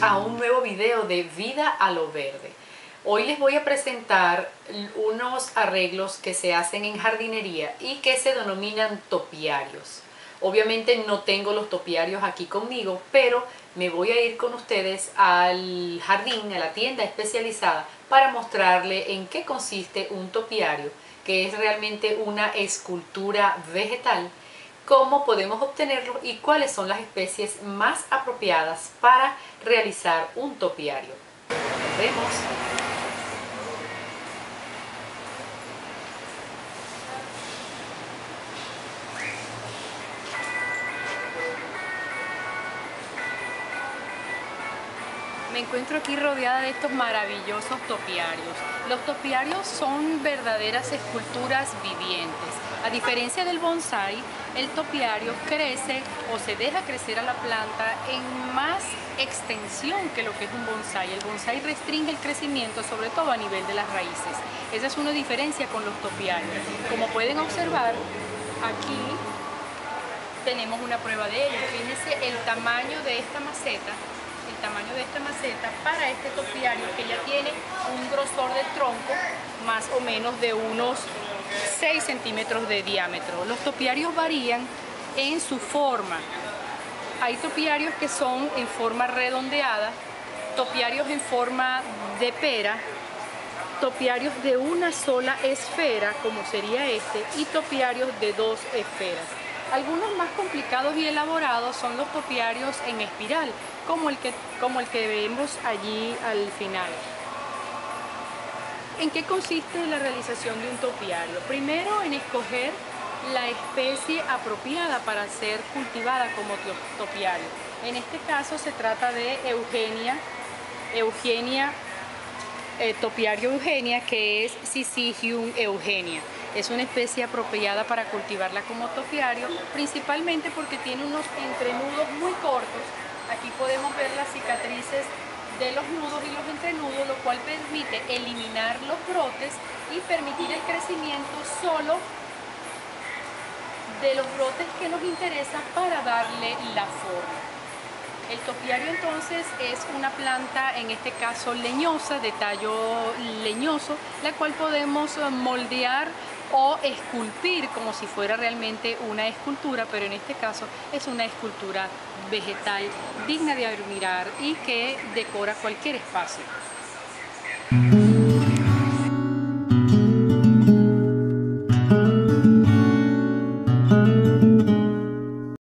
a un nuevo video de Vida a lo Verde. Hoy les voy a presentar unos arreglos que se hacen en jardinería y que se denominan topiarios. Obviamente no tengo los topiarios aquí conmigo, pero me voy a ir con ustedes al jardín, a la tienda especializada, para mostrarle en qué consiste un topiario, que es realmente una escultura vegetal cómo podemos obtenerlo y cuáles son las especies más apropiadas para realizar un topiario. Nos vemos. Me encuentro aquí rodeada de estos maravillosos topiarios. Los topiarios son verdaderas esculturas vivientes. A diferencia del bonsai, el topiario crece o se deja crecer a la planta en más extensión que lo que es un bonsai. El bonsai restringe el crecimiento, sobre todo a nivel de las raíces. Esa es una diferencia con los topiarios. Como pueden observar, aquí tenemos una prueba de ello. Fíjense el tamaño de esta maceta el tamaño de esta maceta para este topiario que ya tiene un grosor de tronco más o menos de unos 6 centímetros de diámetro. Los topiarios varían en su forma. Hay topiarios que son en forma redondeada, topiarios en forma de pera, topiarios de una sola esfera, como sería este, y topiarios de dos esferas. Algunos más complicados y elaborados son los topiarios en espiral, como el que, como el que vemos allí al final. ¿En qué consiste la realización de un topiario? Primero en escoger la especie apropiada para ser cultivada como topiario. En este caso se trata de Eugenia, Eugenia, eh, topiario Eugenia, que es Syzygium eugenia. Es una especie apropiada para cultivarla como topiario, principalmente porque tiene unos entrenudos muy cortos. Aquí podemos ver las cicatrices de los nudos y los entrenudos, lo cual permite eliminar los brotes y permitir el crecimiento solo de los brotes que nos interesan para darle la forma. El topiario entonces es una planta, en este caso leñosa, de tallo leñoso, la cual podemos moldear o esculpir como si fuera realmente una escultura, pero en este caso es una escultura vegetal digna de admirar y que decora cualquier espacio.